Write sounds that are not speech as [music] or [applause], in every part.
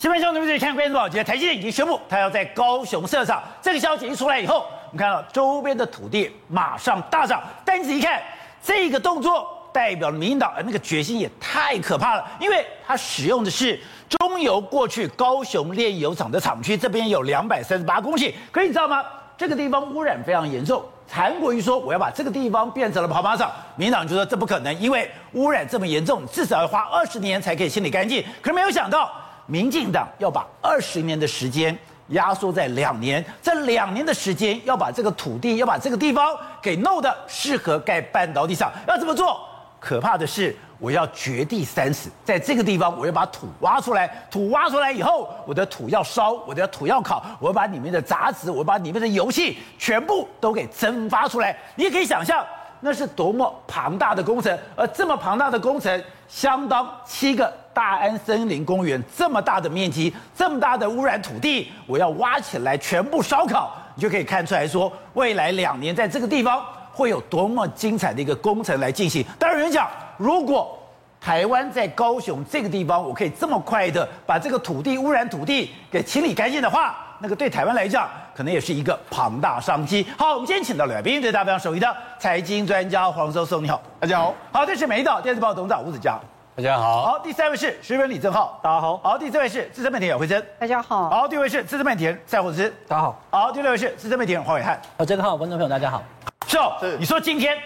新闻兄弟们，看关注宝杰，台积电已经宣布，他要在高雄设厂。这个消息一出来以后，我们看到周边的土地马上大涨。但是一看，这个动作代表了民进党那个决心也太可怕了，因为它使用的是中油过去高雄炼油厂的厂区，这边有两百三十八公顷。可是你知道吗？这个地方污染非常严重。韩国瑜说我要把这个地方变成了跑马场，民进党就说这不可能，因为污染这么严重，至少要花二十年才可以清理干净。可是没有想到。民进党要把二十年的时间压缩在两年，这两年的时间要把这个土地，要把这个地方给弄得适合盖半导体厂。要怎么做？可怕的是，我要掘地三尺，在这个地方我要把土挖出来，土挖出来以后，我的土要烧，我的土要烤，我要把里面的杂质，我把里面的油气全部都给蒸发出来。你也可以想象。那是多么庞大的工程，而这么庞大的工程，相当七个大安森林公园这么大的面积，这么大的污染土地，我要挖起来全部烧烤，你就可以看出来说，未来两年在这个地方会有多么精彩的一个工程来进行。当然有人讲，如果台湾在高雄这个地方，我可以这么快的把这个土地污染土地给清理干净的话，那个对台湾来讲，可能也是一个庞大商机。好，我们今天请到了来宾，对大家非常熟悉的财经专家黄教授，你好，大家好。好，这是美丽岛电视报董事长吴子嘉，大家好。好，第三位是时评李正浩，大家好。好，第四位是资深媒体姚慧珍，大家好。好，第五位是资深媒体人赛虎之，大家好。好，第六位是资深媒体人黄伟汉，好，这个好，观众朋友大家好。是哦，是。你说今天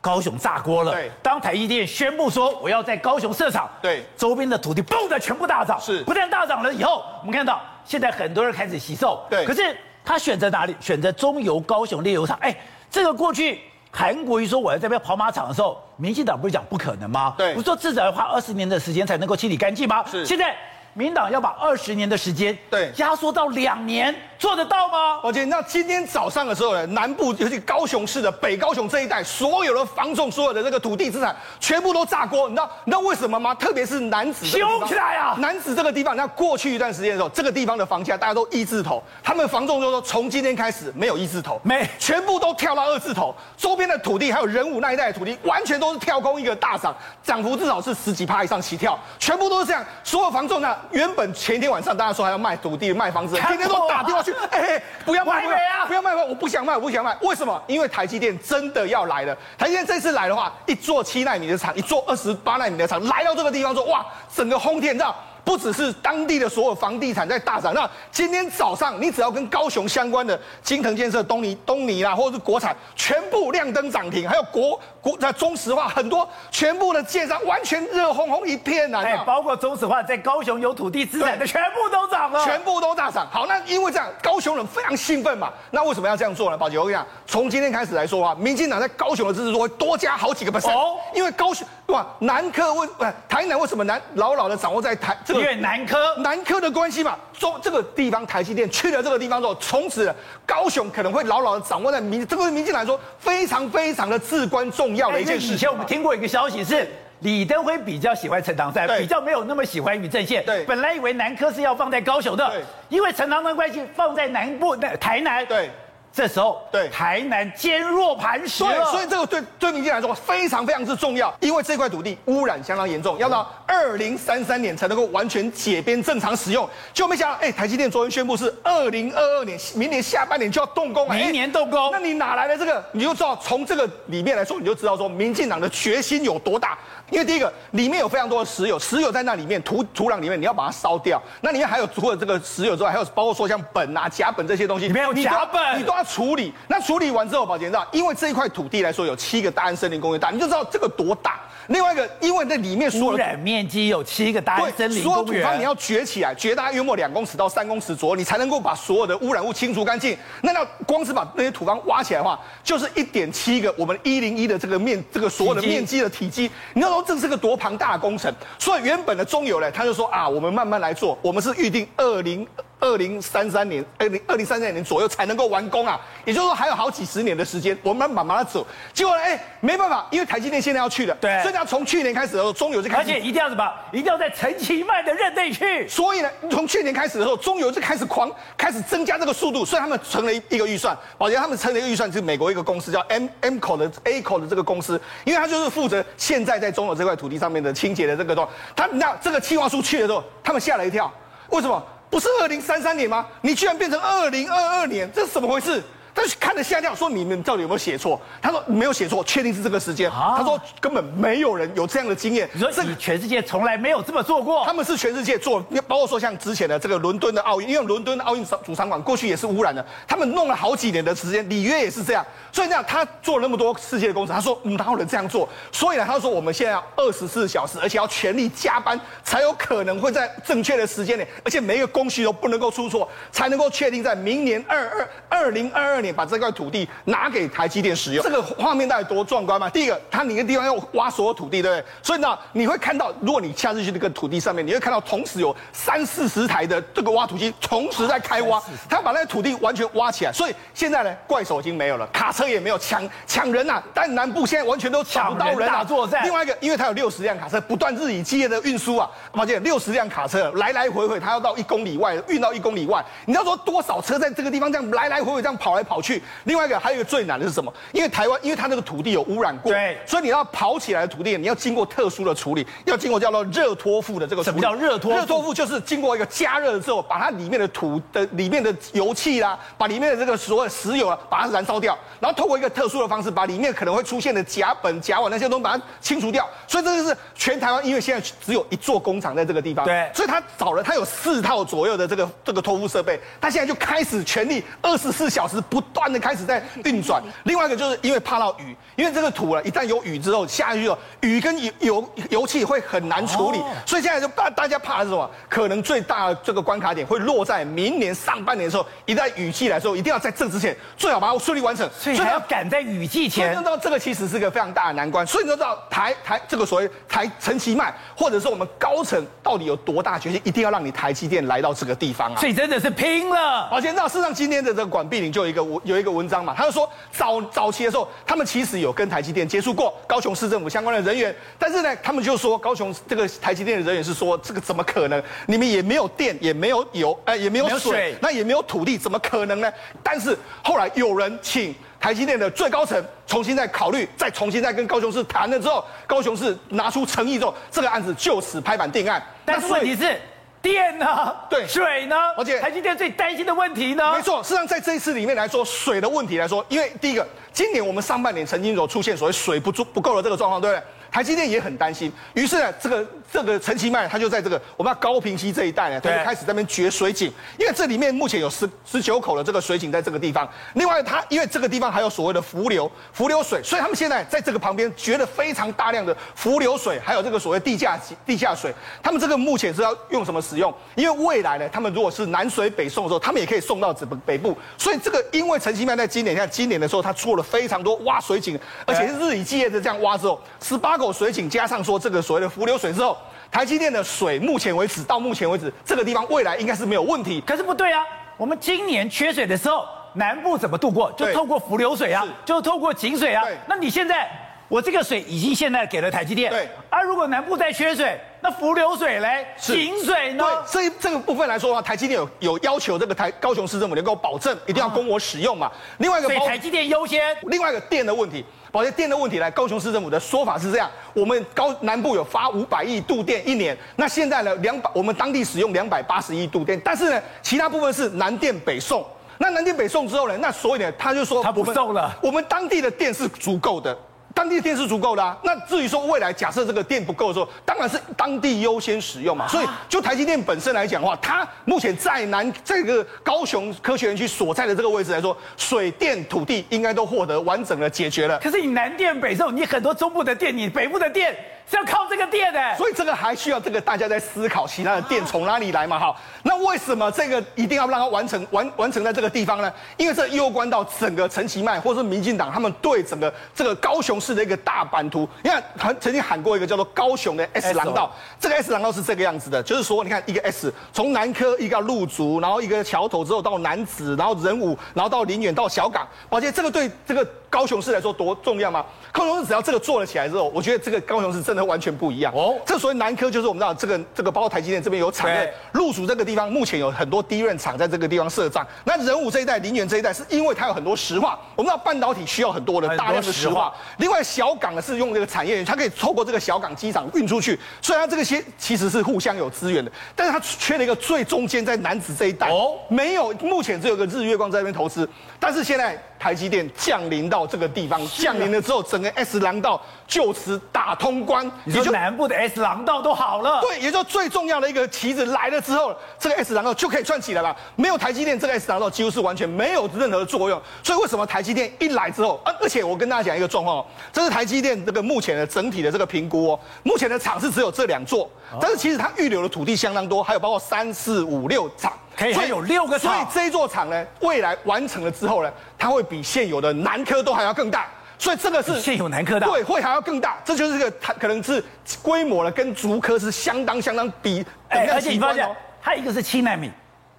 高雄炸锅了，对。当台积电宣布说我要在高雄设厂，对。周边的土地嘣的全部大涨，是。不但大涨了以后，我们看到。现在很多人开始惜售，对。可是他选择哪里？选择中油高雄炼油厂。哎，这个过去韩国瑜说我要在这边跑马场的时候，民进党不是讲不可能吗？对。不是说至少要花二十年的时间才能够清理干净吗？是。现在民党要把二十年的时间对压缩到两年。做得到吗？而且那今天早上的时候呢，南部尤其高雄市的北高雄这一带，所有的房仲、所有的这个土地资产，全部都炸锅。你知道你知道为什么吗？特别是楠梓修起来啊！楠梓这个地方，那过去一段时间的时候，这个地方的房价大家都一字头，他们房仲就说，从今天开始没有一字头，没，全部都跳到二字头。周边的土地还有仁武那一带的土地，完全都是跳空一个大涨，涨幅至少是十几趴以上起跳，全部都是这样。所有房仲呢，原本前一天晚上大家说还要卖土地、卖房子，天天都打电话去，哎。不要卖，不要啊！不要卖，我不想卖，我不想卖。为什么？因为台积电真的要来了。台积电这次来的话，一座七纳米的厂，一座二十八纳米的厂，来到这个地方说，哇，整个轰天，你知道？不只是当地的所有房地产在大涨，那今天早上你只要跟高雄相关的金腾建设、东尼、东尼啦，或者是国产，全部亮灯涨停，还有国国在中石化，很多全部的建商完全热烘烘一片呐、啊。哎，包括中石化在高雄有土地资产的，全部都涨了，全部都大涨。好，那因为这样，高雄人非常兴奋嘛。那为什么要这样做呢？宝杰，我跟你讲，从今天开始来说啊，民进党在高雄的支持度会多加好几个 percent 哦，因为高雄对吧？南科为不台南为什么南牢牢的掌握在台这个？因为南科南科的关系嘛，中这个地方台积电去了这个地方之后，从此高雄可能会牢牢的掌握在民，这个民进来说非常非常的至关重要的一件事情。以前我们听过一个消息是，李登辉比较喜欢陈唐山，比较没有那么喜欢于正宪。对，本来以为南科是要放在高雄的，对，因为陈唐山关系放在南部，那台南。对。这时候，对台南坚若磐石。对，所以这个对对民进来说非常非常之重要，因为这块土地污染相当严重，要到二零三三年才能够完全解编正常使用。就没想到，哎，台积电昨天宣布是二零二二年，明年下半年就要动工了，明年动工。那你哪来的这个？你就知道从这个里面来说，你就知道说民进党的决心有多大。因为第一个里面有非常多的石油，石油在那里面土土壤里面，你要把它烧掉。那里面还有除了这个石油之外，还有包括说像苯啊、甲苯这些东西，里面有甲苯，你都要处理。那处理完之后，宝杰知道，因为这一块土地来说有七个大安森林公园大，你就知道这个多大。另外一个，因为那里面所有污染面积有七个大安森林公园，所有土方你要掘起来，掘大概约莫两公尺到三公尺左右，你才能够把所有的污染物清除干净。那要光是把那些土方挖起来的话，就是一点七个我们一零一的这个面，这个所有的面积的体积。你要说这是个多庞大工程，所以原本的中油呢，他就说啊，我们慢慢来做，我们是预定二零。二零三三年，二零二零三三年左右才能够完工啊，也就是说还有好几十年的时间，我们慢慢的走。结果呢，哎，没办法，因为台积电现在要去了，对，所以要从去年开始的时候，中油就开始，而且一定要什么，一定要在陈其迈的任内去。所以呢，从去年开始的时候，中油就开始狂开始增加这个速度，所以他们成了一个预算，保洁他们成了一个预算，是美国一个公司叫 M AMCO 的 AMCO 的这个公司，因为他就是负责现在在中油这块土地上面的清洁的这个东西，他那这个计划书去了之后，他们吓了一跳。为什么不是二零三三年吗？你居然变成二零二二年，这是怎么回事？他就看着吓尿，说你们到底有没有写错？他说没有写错，确定是这个时间。啊、他说根本没有人有这样的经验。你说你全世界从来没有这么做过？他们是全世界做，包括说像之前的这个伦敦的奥运，因为伦敦的奥运主场馆过去也是污染的，他们弄了好几年的时间，里约也是这样。所以这样他做了那么多世界的工程，他说嗯，哪有人这样做？所以呢，他说我们现在要二十四小时，而且要全力加班，才有可能会在正确的时间内，而且每一个工序都不能够出错，才能够确定在明年二二二零二二年把这块土地。拿给台积电使用，这个画面到底多壮观嘛？第一个，它哪个地方要挖所有土地，对不对？所以呢，你会看到，如果你下次去那个土地上面，你会看到同时有三四十台的这个挖土机同时在开挖，他要把那个土地完全挖起来。所以现在呢，怪手已经没有了，卡车也没有，抢抢人呐、啊！但南部现在完全都抢不到人啊！作战。另外一个，因为它有六十辆卡车不断日以继夜的运输啊，发现，六十辆卡车来来回回，它要到一公里外运到一公里外，你要说多少车在这个地方这样来来回回这样跑来跑去？另外一个。还有一个最难的是什么？因为台湾，因为它那个土地有污染过，对，所以你要跑起来的土地，你要经过特殊的处理，要经过叫做热脱腐的这个。什么叫热脱？热脱腐就是经过一个加热之后，把它里面的土的里面的油气啦，把里面的这个所有石油啊，把它燃烧掉，然后透过一个特殊的方式，把里面可能会出现的甲苯、甲烷那些东西把它清除掉。所以这就是全台湾，因为现在只有一座工厂在这个地方，对，所以他找了他有四套左右的这个这个脱腐设备，他现在就开始全力二十四小时不断的开始在运转。另外一个就是因为怕到雨，因为这个土了，一旦有雨之后下去了，雨跟油油油气会很难处理，哦、所以现在就大大家怕的是什么？可能最大的这个关卡点会落在明年上半年的时候，一旦雨季来的时候，一定要在这之前最好把它顺利完成，所以还要赶在雨季前。所以你知道这个其实是个非常大的难关，所以你知道台台这个所谓台陈其迈，或者是我们高层到底有多大决心，一定要让你台积电来到这个地方啊！所以真的是拼了。而且知道事实上今天的这个管碧玲就有一个有一个文章嘛，他就说早早期的时候，他们其实有跟台积电接触过，高雄市政府相关的人员，但是呢，他们就说高雄这个台积电的人员是说，这个怎么可能？你们也没有电，也没有油，哎、呃，也没有水，有水那也没有土地，怎么可能呢？但是后来有人请台积电的最高层重新再考虑，再重新再跟高雄市谈了之后，高雄市拿出诚意之后，这个案子就此拍板定案。但是问题是。电呢？对，水呢？而且台积电最担心的问题呢？没错，事实上在这一次里面来说，水的问题来说，因为第一个，今年我们上半年曾经有出现所谓水不足不够的这个状况，对不对？台积电也很担心，于是呢，这个这个陈其迈他就在这个我们高屏溪这一带呢，他就开始在那边掘水井，因为这里面目前有十十九口的这个水井在这个地方。另外，他因为这个地方还有所谓的伏流伏流水，所以他们现在在这个旁边掘了非常大量的伏流水，还有这个所谓地下地下水。他们这个目前是要用什么使用？因为未来呢，他们如果是南水北送的时候，他们也可以送到这北部。所以这个因为陈其迈在今年，像今年的时候，他做了非常多挖水井，而且是日以继夜的这样挖之后，十八。口水井加上说这个所谓的伏流水之后，台积电的水目前为止到目前为止这个地方未来应该是没有问题。可是不对啊，我们今年缺水的时候，南部怎么度过？就透过伏流水啊，就透过井水啊。那你现在我这个水已经现在给了台积电，对。而如果南部再缺水，那浮流水嘞，井水呢？对，所以这个部分来说的话，台积电有有要求这个台高雄市政府能够保证一定要供我使用嘛。另外一个，所以台积电优先。另外一个电的问题。保洁电的问题来，高雄市政府的说法是这样：我们高南部有发五百亿度电一年，那现在呢，两百我们当地使用两百八十亿度电，但是呢，其他部分是南电北送。那南电北送之后呢，那所以呢，他就说他不送了，我们当地的电是足够的。当地电是足够的啊，那至于说未来假设这个电不够的时候，当然是当地优先使用嘛。所以就台积电本身来讲的话，它目前在南这个高雄科学园区所在的这个位置来说，水电土地应该都获得完整的解决了。可是你南电北送，你很多中部的电，你北部的电。是要靠这个电的，所以这个还需要这个大家在思考，其他的电从哪里来嘛？哈，那为什么这个一定要让它完成完完成在这个地方呢？因为这攸关到整个陈其迈或是民进党他们对整个这个高雄市的一个大版图。你看，曾曾经喊过一个叫做高雄的 S 廊道，这个 S 廊道是这个样子的，就是说，你看一个 S 从南科一个路竹，然后一个桥头之后到南子，然后仁武，然后到林园到小港，而且这个对这个高雄市来说多重要吗？高雄市只要这个做了起来之后，我觉得这个高雄市真的。的完全不一样哦。这所谓南科就是我们知道这个这个包括台积电这边有产的，路竹这个地方目前有很多低润厂在这个地方设厂。那仁武这一代、林园这一代是因为它有很多石化，我们知道半导体需要很多的大量的石化。另外小港呢是用这个产业园，它可以透过这个小港机场运出去，所以它这个些其实是互相有资源的。但是它缺了一个最中间在南子这一带哦，没有，目前只有个日月光在那边投资，但是现在。台积电降临到这个地方，降临了之后，整个 S 廊道就此打通关，也就南部的 S 廊道都好了。对，也就最重要的一个旗子来了之后，这个 S 廊道就可以串起来了。没有台积电，这个 S 廊道几乎是完全没有任何的作用。所以为什么台积电一来之后，而而且我跟大家讲一个状况哦，这是台积电这个目前的整体的这个评估哦，目前的厂是只有这两座，但是其实它预留的土地相当多，还有包括三四五六厂。可以，还有六个厂，所以这一座厂呢，未来完成了之后呢，它会比现有的南科都还要更大，所以这个是现有南科大，对，会还要更大，这就是这个它可能是规模呢，跟竹科是相当相当比，哎，而且你发现它一个是七纳米，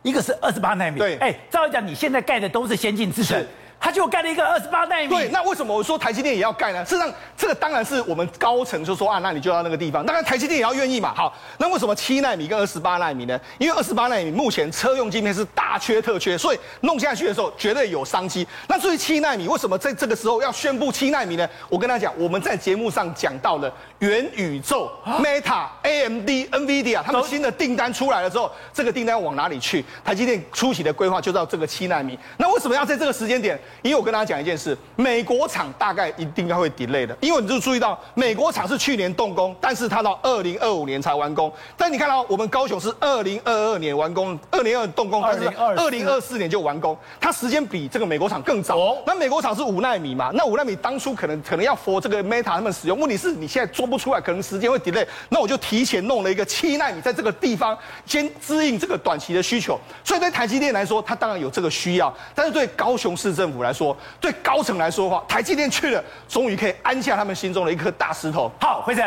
一个是二十八纳米，对，哎，照理讲你现在盖的都是先进制程。他就盖了一个二十八纳米。对，那为什么我说台积电也要盖呢？事实上，这个当然是我们高层就说啊，那你就要那个地方。当然，台积电也要愿意嘛。好，那为什么七纳米跟二十八纳米呢？因为二十八纳米目前车用晶片是大缺特缺，所以弄下去的时候绝对有商机。那至于七纳米，为什么在这个时候要宣布七纳米呢？我跟他讲，我们在节目上讲到了元宇宙、Meta、AMD、NVIDIA 他们新的订单出来了之后，这个订单往哪里去？台积电初期的规划就到这个七纳米。那为什么要在这个时间点？因为我跟大家讲一件事，美国厂大概一定要会 delay 的，因为你就注意到美国厂是去年动工，但是它到二零二五年才完工。但你看到我们高雄是二零二二年完工，二零二动工，但是二零二四年就完工，它时间比这个美国厂更早。那美国厂是五纳米嘛？那五纳米当初可能可能要 for 这个 Meta 他们使用，问题是你现在做不出来，可能时间会 delay。那我就提前弄了一个七纳米在这个地方，先支应这个短期的需求。所以对台积电来说，它当然有这个需要，但是对高雄市政府来说，对高层来说的话，台积电去了，终于可以安下他们心中的一颗大石头。好，辉诚，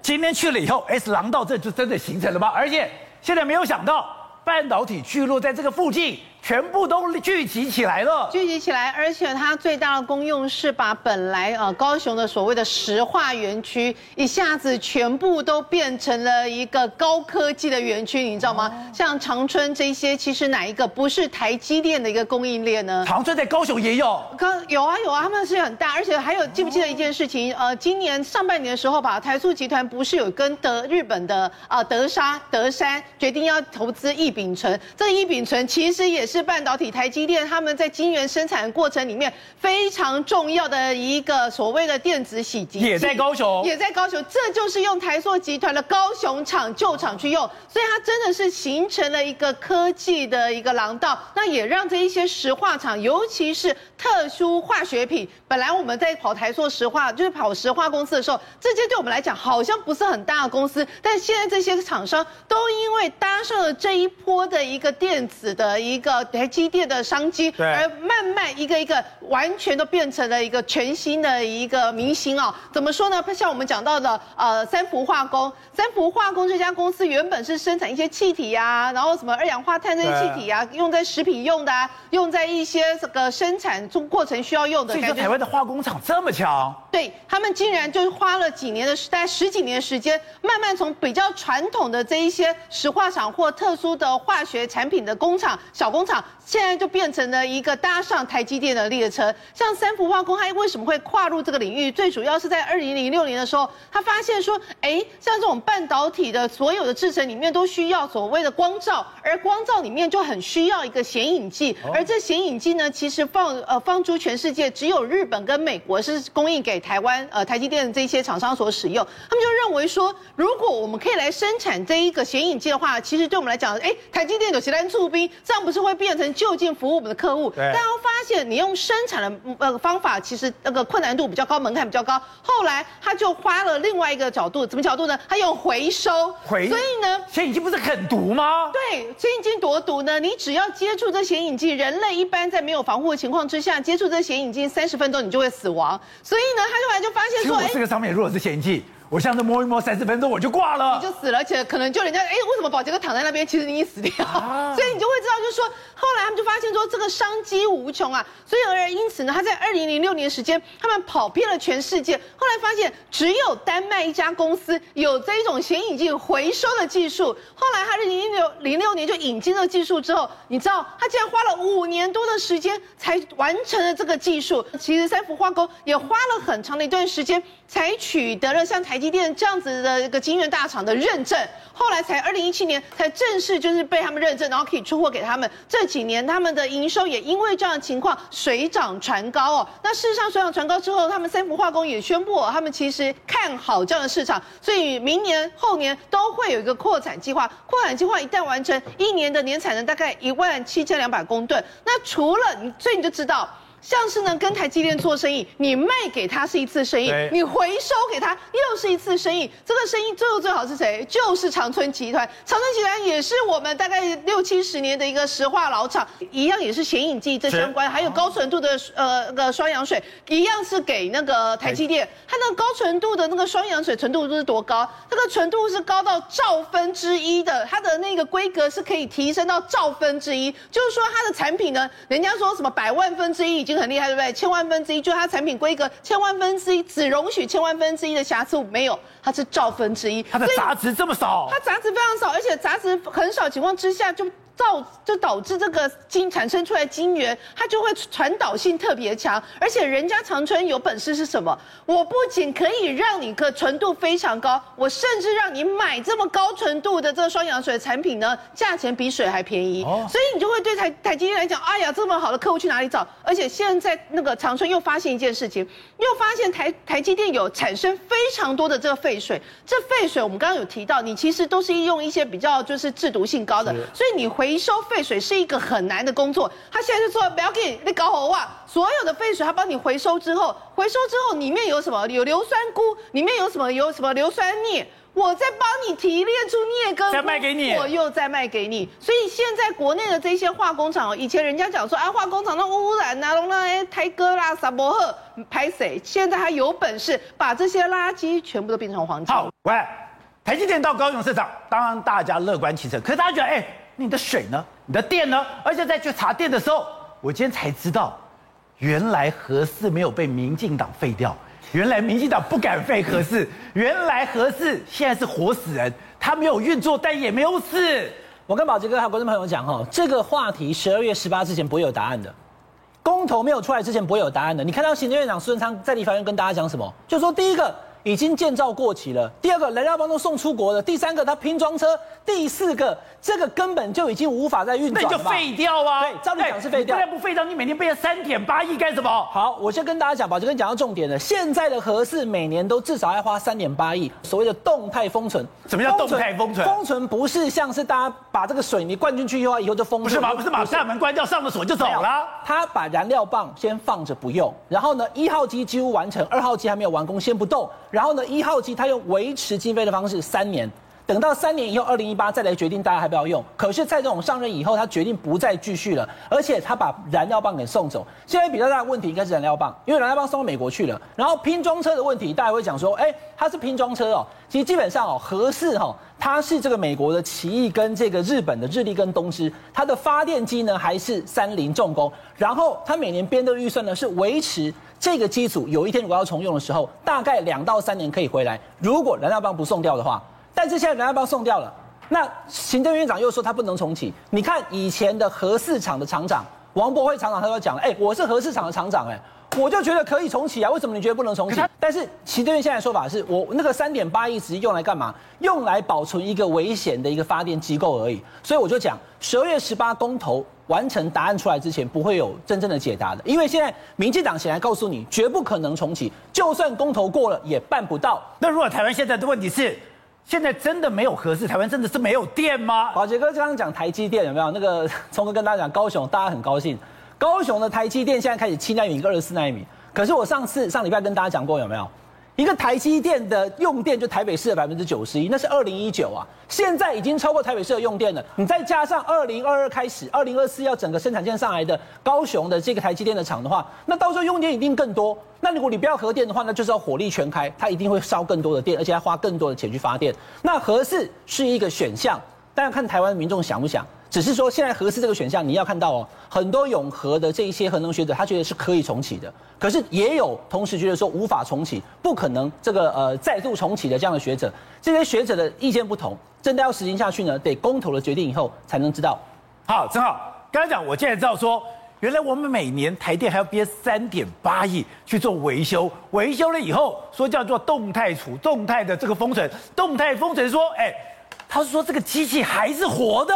今天去了以后，S 廊道这就真的形成了吗？而且现在没有想到，半导体聚落在这个附近。全部都聚集起来了，聚集起来，而且它最大的功用是把本来呃高雄的所谓的石化园区，一下子全部都变成了一个高科技的园区，你知道吗？哦、像长春这些，其实哪一个不是台积电的一个供应链呢？长春在高雄也有，有啊有啊，他们是很大，而且还有记不记得一件事情？呃，今年上半年的时候吧，台塑集团不是有跟德日本的啊、呃、德沙德山决定要投资一丙醇，这一丙醇其实也是。是半导体台积电他们在晶圆生产过程里面非常重要的一个所谓的电子洗机，也在高雄，也在高雄，这就是用台塑集团的高雄厂旧厂去用，所以它真的是形成了一个科技的一个廊道，那也让这一些石化厂，尤其是特殊化学品，本来我们在跑台塑石化，就是跑石化公司的时候，这些对我们来讲好像不是很大的公司，但现在这些厂商都因为搭上了这一波的一个电子的一个。台积电的商机，而慢慢一个一个完全都变成了一个全新的一个明星哦。怎么说呢？像我们讲到的，呃，三福化工，三福化工这家公司原本是生产一些气体啊，然后什么二氧化碳这些气体啊，用在食品用的啊，用在一些这个生产中过程需要用的。所以说台湾的化工厂这么强，对他们竟然就是花了几年的时，大概十几年的时间，慢慢从比较传统的这一些石化厂或特殊的化学产品的工厂、小工厂。现在就变成了一个搭上台积电的列车，像三福化工，它为什么会跨入这个领域？最主要是在二零零六年的时候，他发现说，哎，像这种半导体的所有的制成里面都需要所谓的光照，而光照里面就很需要一个显影剂，而这显影剂呢，其实放呃放诸全世界，只有日本跟美国是供应给台湾呃台积电的这些厂商所使用。他们就认为说，如果我们可以来生产这一个显影剂的话，其实对我们来讲，哎，台积电有其他驻兵，这样不是会变成就近服务我们的客户？大家发现你用生产的呃方法，其实那个困难度比较高，门槛比较高。后来他就花了另外一个角度，怎么角度呢？他用回收，回，所以呢，显影剂不是很毒吗？对，显影剂多毒呢？你只要接触这显影剂，人类一般在没有防护的情况之下，接触这显影剂三十分钟你就会死亡。所以呢，他后来就发现说，[laughs] 哎，这个上面如果是显影剂。我像是摸一摸三十分钟我就挂了，你就死了，而且可能就人家哎，为什么保洁哥躺在那边，其实你已死掉，啊、[laughs] 所以你就会知道，就是说后来他们就发现说这个商机无穷啊，所以而因此呢，他在二零零六年时间，他们跑遍了全世界，后来发现只有丹麦一家公司有这一种显影剂回收的技术，后来他是零六零六年就引进了技术之后，你知道他竟然花了五年多的时间才完成了这个技术，其实三福化工也花了很长的一段时间才取得了像台积电这样子的一个晶圆大厂的认证，后来才二零一七年才正式就是被他们认证，然后可以出货给他们。这几年他们的营收也因为这样的情况水涨船高哦。那事实上水涨船高之后，他们三福化工也宣布哦，他们其实看好这样的市场，所以明年后年都会有一个扩产计划。扩产计划一旦完成，一年的年产能大概一万七千两百公吨。那除了你，所以你就知道。像是呢，跟台积电做生意，你卖给他是一次生意，你回收给他又是一次生意。这个生意最后最好是谁？就是长春集团。长春集团也是我们大概六七十年的一个石化老厂，一样也是显影剂这相关，还有高纯度的呃那个双氧水，一样是给那个台积电。它那个高纯度的那个双氧水纯度是多高？这个纯度是高到兆分之一的，它的那个规格是可以提升到兆分之一，就是说它的产品呢，人家说什么百万分之一已经。很厉害，对不对？千万分之一，就它产品规格，千万分之一只容许千万分之一的瑕疵，没有，它是兆分之一。它的杂质这么少，它杂质非常少，而且杂质很少情况之下就。造就导致这个金产生出来金源，它就会传导性特别强，而且人家长春有本事是什么？我不仅可以让你个纯度非常高，我甚至让你买这么高纯度的这个双氧水的产品呢，价钱比水还便宜。哦，所以你就会对台台积电来讲，哎呀，这么好的客户去哪里找？而且现在那个长春又发现一件事情，又发现台台积电有产生非常多的这个废水，这废水我们刚刚有提到，你其实都是用一些比较就是制毒性高的，所以你回。回收废水是一个很难的工作，他现在就说不要给你搞好哇，所有的废水他帮你回收之后，回收之后里面有什么？有硫酸钴，里面有什么？有什么硫酸镍？我再帮你提炼出镍跟，再卖给你，我又再卖给你。所以现在国内的这些化工厂，以前人家讲说啊，化工厂那污染啊，那哎台哥啦、萨摩赫拍谁？现在还有本事把这些垃圾全部都变成黄金。好，喂，台积电到高雄市场，当然大家乐观其成，可是大家觉得哎。你的水呢？你的电呢？而且在去查电的时候，我今天才知道，原来核四没有被民进党废掉，原来民进党不敢废核四，[laughs] 原来核四现在是活死人，他没有运作，但也没有死。我跟宝杰哥还有观众朋友讲哈，这个话题十二月十八之前不会有答案的，公投没有出来之前不会有答案的。你看到行政院长苏贞昌在立法院跟大家讲什么？就说第一个。已经建造过期了。第二个，燃料棒都送出国了。第三个，它拼装车。第四个，这个根本就已经无法再运转了。那就废掉啊！对，照理讲是废掉。不然不废掉，你每年背了三点八亿干什么？好，我先跟大家讲吧，就跟你讲到重点了。现在的核四每年都至少要花三点八亿，所谓的动态封存。什么叫动态封存？封存不是像是大家把这个水泥灌进去以后，以后就封存。不是吗？不是把大门关掉，上了锁就走了。他把燃料棒先放着不用，然后呢，一号机几乎完成，二号机还没有完工，先不动。然后呢，一号机。它用维持经费的方式三年，等到三年以后，二零一八再来决定大家还不要用。可是蔡总统上任以后，他决定不再继续了，而且他把燃料棒给送走。现在比较大的问题应该是燃料棒，因为燃料棒送到美国去了。然后拼装车的问题，大家会讲说，哎，它是拼装车哦。其实基本上哦，合适哈，它是这个美国的奇异跟这个日本的日立跟东芝，它的发电机呢还是三菱重工。然后它每年编的预算呢是维持。这个机组有一天如果要重用的时候，大概两到三年可以回来。如果燃料棒不送掉的话，但是现在燃料棒送掉了，那行政院长又说他不能重启。你看以前的核四厂的厂长王博慧厂长，他都讲，哎，我是核四厂的厂长，哎，我就觉得可以重启啊。为什么你觉得不能重启？但是行政院现在说法是我那个三点八亿直接用来干嘛？用来保存一个危险的一个发电机构而已。所以我就讲十二月十八公投。完成答案出来之前，不会有真正的解答的，因为现在民进党显然告诉你，绝不可能重启，就算公投过了也办不到。那如果台湾现在的问题是，现在真的没有合适，台湾真的是没有电吗？宝杰哥刚刚讲台积电有没有？那个聪哥跟大家讲高雄，大家很高兴，高雄的台积电现在开始七纳米跟二十四奈米。可是我上次上礼拜跟大家讲过有没有？一个台积电的用电就台北市的百分之九十一，那是二零一九啊，现在已经超过台北市的用电了。你再加上二零二二开始，二零二四要整个生产线上来的高雄的这个台积电的厂的话，那到时候用电一定更多。那如果你不要核电的话，那就是要火力全开，它一定会烧更多的电，而且要花更多的钱去发电。那核四是一个选项，大家看台湾的民众想不想？只是说，现在核四这个选项，你要看到哦，很多永和的这一些核能学者，他觉得是可以重启的。可是也有同时觉得说无法重启，不可能这个呃再度重启的这样的学者，这些学者的意见不同，真的要实行下去呢，得公投的决定以后才能知道。好，正好刚才讲，我现在知道说，原来我们每年台电还要编三点八亿去做维修，维修了以后说叫做动态储，动态的这个封存，动态封存说，哎，他是说这个机器还是活的。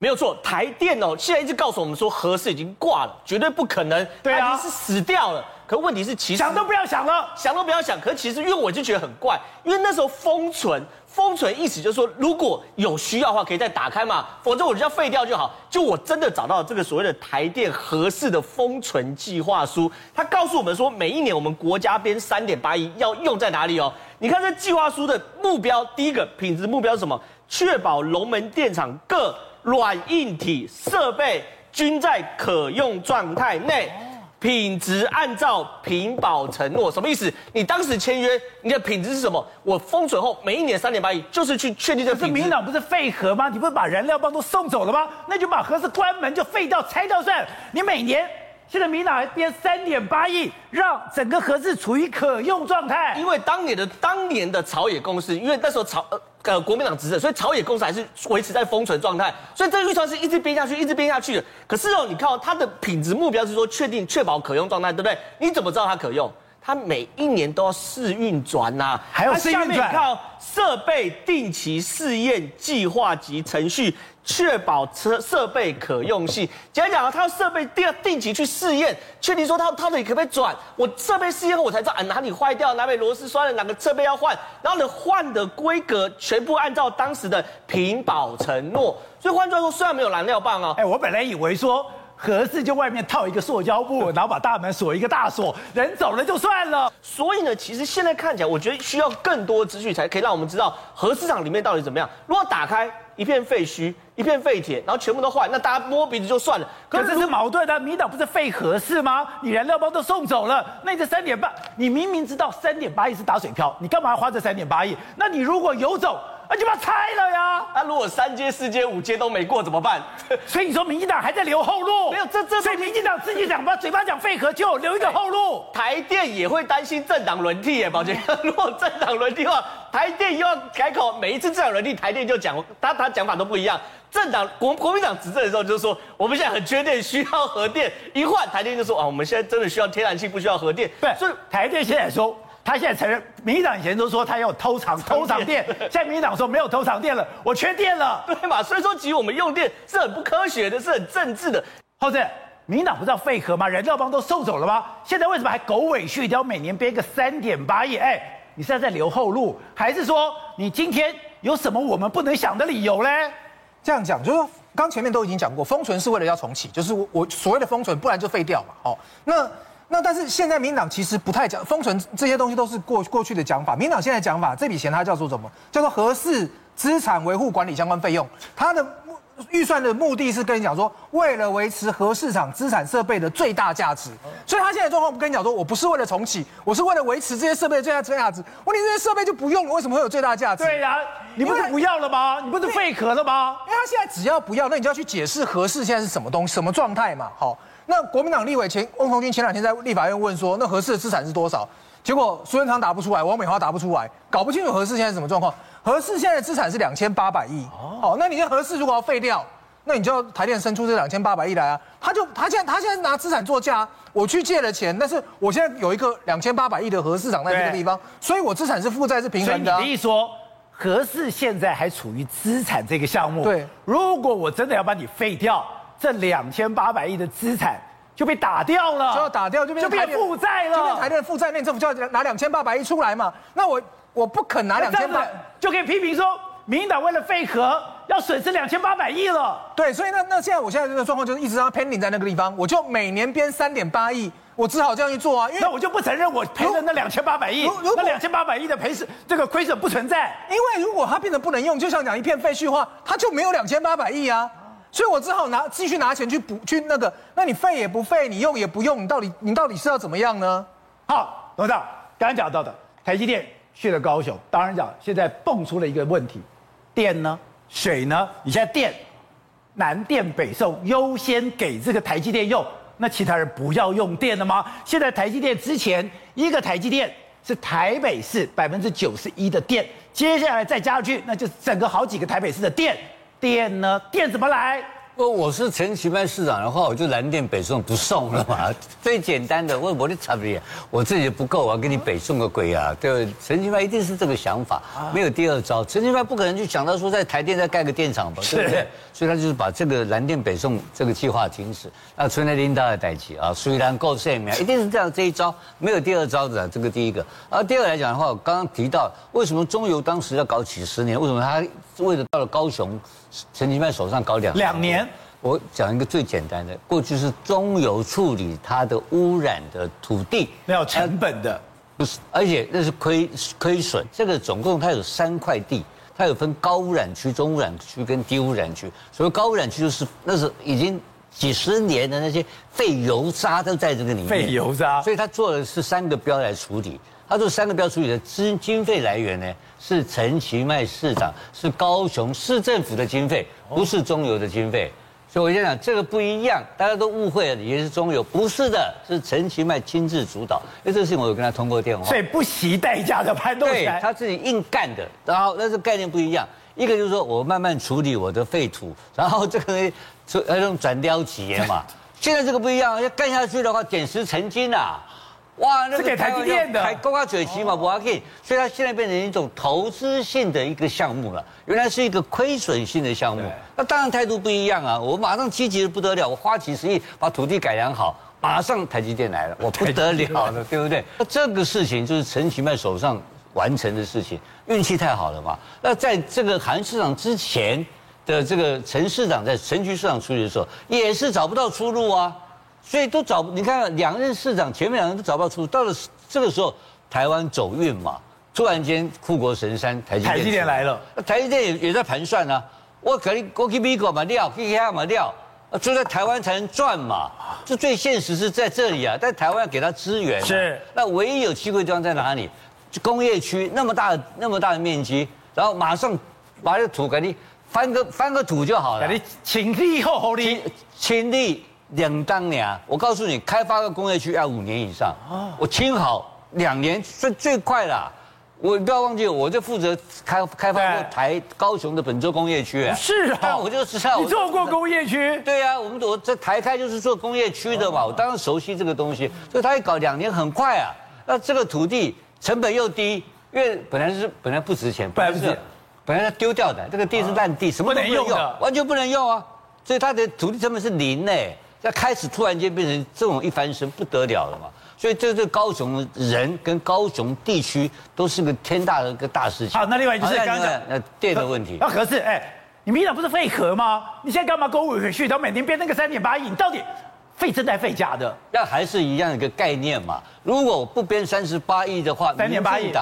没有错，台电哦，现在一直告诉我们说核四已经挂了，绝对不可能，对啊，已经是死掉了。可问题是，其实想都不要想了，想都不要想。可是其实，因为我就觉得很怪，因为那时候封存，封存意思就是说，如果有需要的话，可以再打开嘛，否则我就要废掉就好。就我真的找到这个所谓的台电核四的封存计划书，它告诉我们说，每一年我们国家编三点八亿要用在哪里哦？你看这计划书的目标，第一个品质目标是什么？确保龙门电厂各软硬体设备均在可用状态内，品质按照屏保承诺，什么意思？你当时签约，你的品质是什么？我封存后每一年三点八亿，就是去确定这个品质。民进党不是废核吗？你不是把燃料棒都送走了吗？那就把核是关门，就废掉、拆掉算了。你每年现在民进党还编三点八亿，让整个核四处于可用状态。因为当年的当年的朝野共识，因为那时候朝呃。呃，国民党执政，所以朝野共识还是维持在封存状态，所以这个预算是一直编下去，一直编下去的。可是哦，你看哦，它的品质目标是说确定确保可用状态，对不对？你怎么知道它可用？它每一年都要试运转呐，还有试运转。你看设备定期试验计划及程序。确保车设备可用性，简单讲啊，它要设备定定期去试验，确定说它它的可不可以转。我设备试验后，我才知道啊哪里坏掉，哪里螺丝栓了，哪个设备要换，然后呢换的规格全部按照当时的屏保承诺。所以换句话说，虽然没有燃料棒啊，哎，我本来以为说合适就外面套一个塑胶布，然后把大门锁一个大锁，人走了就算了。所以呢，其实现在看起来，我觉得需要更多资讯才可以让我们知道核市场里面到底怎么样。如果打开。一片废墟，一片废铁，然后全部都坏，那大家摸鼻子就算了。可是这是矛盾的，民党不是废核是吗？你燃料包都送走了，那你这三点八，你明明知道三点八亿是打水漂，你干嘛要花这三点八亿？那你如果有走，那就把它拆了呀。那、啊、如果三阶、四阶、五阶都没过怎么办？[laughs] 所以你说民进党还在留后路？没有，这这，所以民进党自己讲吧，嘴巴讲废核就留一个后路。台电也会担心政党轮替耶，宝杰。[laughs] 如果政党轮替的话。台电又要改口，每一次政党轮替，台电就讲他他讲法都不一样。政党国国民党执政的时候就是说，我们现在很缺电，需要核电。一换台电就说啊，我们现在真的需要天然气，不需要核电。对，所以台电现在说，他现在承认，民进党以前都说他要偷藏 [laughs] 偷藏电，现在民进党说没有偷藏电了，我缺电了，[laughs] 对嘛？所以说，其实我们用电是很不科学的，是很政治的。后者，民进党不是要废核吗？燃料棒都送走了吗？现在为什么还狗尾续貂，每年编个三点八亿？哎。你是在留后路，还是说你今天有什么我们不能想的理由呢？这样讲，就是说刚前面都已经讲过，封存是为了要重启，就是我我所谓的封存，不然就废掉嘛。哦，那那但是现在民党其实不太讲封存这些东西，都是过过去的讲法。民党现在讲法，这笔钱它叫做什么？叫做合适资产维护管理相关费用，它的。预算的目的是跟你讲说，为了维持核市场资产设备的最大价值，所以他现在状况我跟你讲说，我不是为了重启，我是为了维持这些设备的最大价值。问题这些设备就不用了，为什么会有最大价值？对呀、啊，你不是不要了吗？你不是废壳了吗？因为他现在只要不要，那你就要去解释核市现在是什么东西、什么状态嘛。好，那国民党立委前翁同军前两天在立法院问说，那核四的资产是多少？结果苏贞昌打不出来，王美花打不出来，搞不清楚何氏现在什么状况。何氏现在的资产是两千八百亿。哦，那你这何氏如果要废掉？那你就要台电伸出这两千八百亿来啊！他就他现在他现在拿资产作价，我去借了钱，但是我现在有一个两千八百亿的核市长在这个地方，所以我资产是负债是平衡的、啊。所以你的意思说，何氏现在还处于资产这个项目？对。如果我真的要把你废掉，这两千八百亿的资产就被打掉了，就要打掉，就变就变负债了，就变台电的负债，那政府就要拿两千八百亿出来嘛？那我我不肯拿两千八，就可以批评说。民进党为了废核要损失两千八百亿了。对，所以那那现在我现在这个状况就是一直让它 pending 在那个地方，我就每年编三点八亿，我只好这样去做啊。因为那我就不承认我赔了那两千八百亿，那两千八百亿的赔损这个亏损不存在。因为如果它变得不能用，就像讲一片废墟的话，它就没有两千八百亿啊。所以我只好拿继续拿钱去补去那个，那你废也不废，你用也不用，你到底你到底是要怎么样呢？好，董事长刚刚讲到的台积电去了高雄，当然讲现在蹦出了一个问题。电呢？水呢？你现在电，南电北送优先给这个台积电用，那其他人不要用电了吗？现在台积电之前一个台积电是台北市百分之九十一的电，接下来再加上去，那就是整个好几个台北市的电，电呢？电怎么来？不，我是陈其迈市长的话，我就南电北送不送了嘛。[laughs] 最简单的，我我的差别，我自己不够，我要给你北送个鬼啊！对，陈其迈一定是这个想法，没有第二招。陈其迈不可能去想到说在台电再盖个电厂吧，对不对？所以他就是把这个蓝电北送这个计划停止。那存在领导的代志啊，虽然够鲜明，一定是这样这一招，没有第二招的。这个第一个。而第二个来讲的话，我刚刚提到为什么中油当时要搞几十年，为什么他为了到了高雄？陈其迈手上搞两两年，我讲一个最简单的，过去是中油处理它的污染的土地，没有成本的，不是，而且那是亏亏损。这个总共它有三块地，它有分高污染区、中污染区跟低污染区。所谓高污染区就是那是已经几十年的那些废油渣都在这个里面，废油渣，所以他做的是三个标来处理。他这三个标处理的资经费来源呢，是陈其迈市长，是高雄市政府的经费，不是中油的经费。所以我先讲这个不一样，大家都误会了，也是中油，不是的，是陈其迈亲自主导。因为这个事情我有跟他通过电话，所以不惜代价的拍动起来，对，他自己硬干的。然后那是概念不一样，一个就是说我慢慢处理我的废土，然后这个呢，那种转雕企业嘛。现在这个不一样，要干下去的话，点石成金啊。哇，那个是给台积电的，还高高嘴皮嘛，不要紧。所以它现在变成一种投资性的一个项目了，原来是一个亏损性的项目。那当然态度不一样啊，我马上积极的不得了，我花几十亿把土地改良好，马上台积电来了，[laughs] 我不得了了，对不对？那这个事情就是陈其迈手上完成的事情，运气太好了嘛。那在这个韩市长之前的这个陈市长在陈局市长出去的时候，也是找不到出路啊。所以都找，你看两任市长前面两人都找不到出路，到了这个时候，台湾走运嘛，突然间护国神山台积电，台积电来。了，台积电也也在盘算呢、啊，我可以我去美国买料，去其他买料，就在台湾才能赚嘛，这最现实是在这里啊，在台湾要给他资源，是，那唯一有机会地方在哪里？工业区那么大的那么大的面积，然后马上把这个土给你翻个翻个土就好了，给你倾力后后力，请力。两当年，我告诉你，开发个工业区要五年以上。我清好两年最最快了。我不要忘记，我就负责开开发过台高雄的本州工业区。是啊，我就知道。你做过工业区？对啊，我们我在台开就是做工业区的嘛，我当然熟悉这个东西。所以他一搞两年很快啊。那这个土地成本又低，因为本来是本来不值钱，本来是本来要丢掉的。这个地是烂地，什么都不能用，完全不能用啊。所以它的土地成本是零呢。要开始突然间变成这种一翻身不得了了嘛，所以这这高雄人跟高雄地区都是个天大的一个大事情。好，那另外就是刚刚讲那电的问题。那可是哎，你民进党不是废核吗？你现在干嘛勾回去？然后每年编那个三点八亿，你到底废真的还废假的？那还是一样一个概念嘛。如果不编三十八亿的话，三点八亿，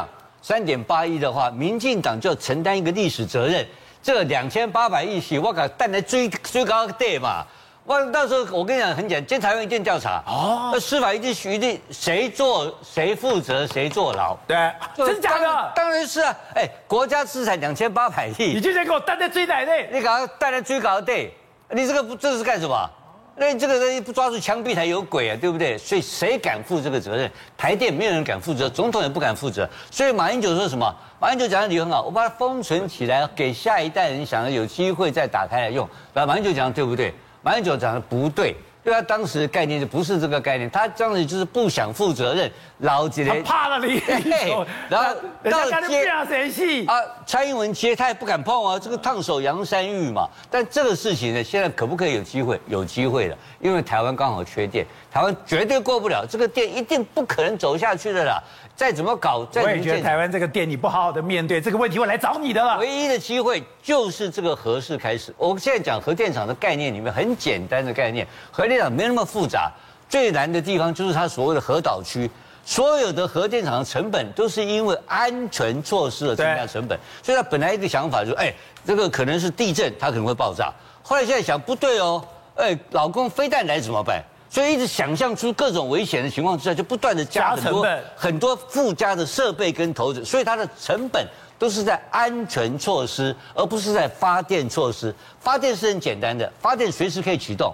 三点八亿的话，民进党就要承担一个历史责任。这两千八百亿是我敢带来追追高对嘛？我到时候我跟你讲很简单，监察院一定调查哦，那司法一定一定谁做谁负责谁坐牢，对，真假的？当然是啊，哎，国家资产两千八百亿，你今天给我带在追奶内？你搞带来追搞对，你这个不这是干什么？那这个人不抓住枪毙才有鬼啊，对不对？所以谁敢负这个责任？台电没有人敢负责，总统也不敢负责。所以马英九说什么？马英九讲的理由很好，我把它封存起来，给下一代人想着有机会再打开来用。马英九讲的对不对？马英九讲的不对，因为他当时的概念就不是这个概念，他当时就是不想负责任，老几年怕了你，[laughs] 然后到接啊谁戏啊？蔡英文接他也不敢碰啊，这个烫手杨山芋嘛。但这个事情呢，现在可不可以有机会？有机会的，因为台湾刚好缺电，台湾绝对过不了这个电，一定不可能走下去的啦。再怎么搞，再怎么我也觉得台湾这个电你不好好的面对这个问题，会来找你的了。唯一的机会就是这个核试开始。我们现在讲核电厂的概念里面很简单的概念，核电厂没那么复杂，最难的地方就是它所谓的核岛区。所有的核电厂的成本都是因为安全措施而增加成本，所以他本来一个想法就是，哎，这个可能是地震，它可能会爆炸。后来现在想不对哦，哎，老公飞弹来怎么办？所以一直想象出各种危险的情况之下，就不断的加很多很多附加的设备跟投资，所以它的成本都是在安全措施，而不是在发电措施。发电是很简单的，发电随时可以启动，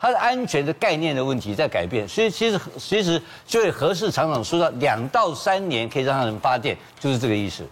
它的安全的概念的问题在改变。所以其实其实就会核四厂长说到两到三年可以让他们发电，就是这个意思。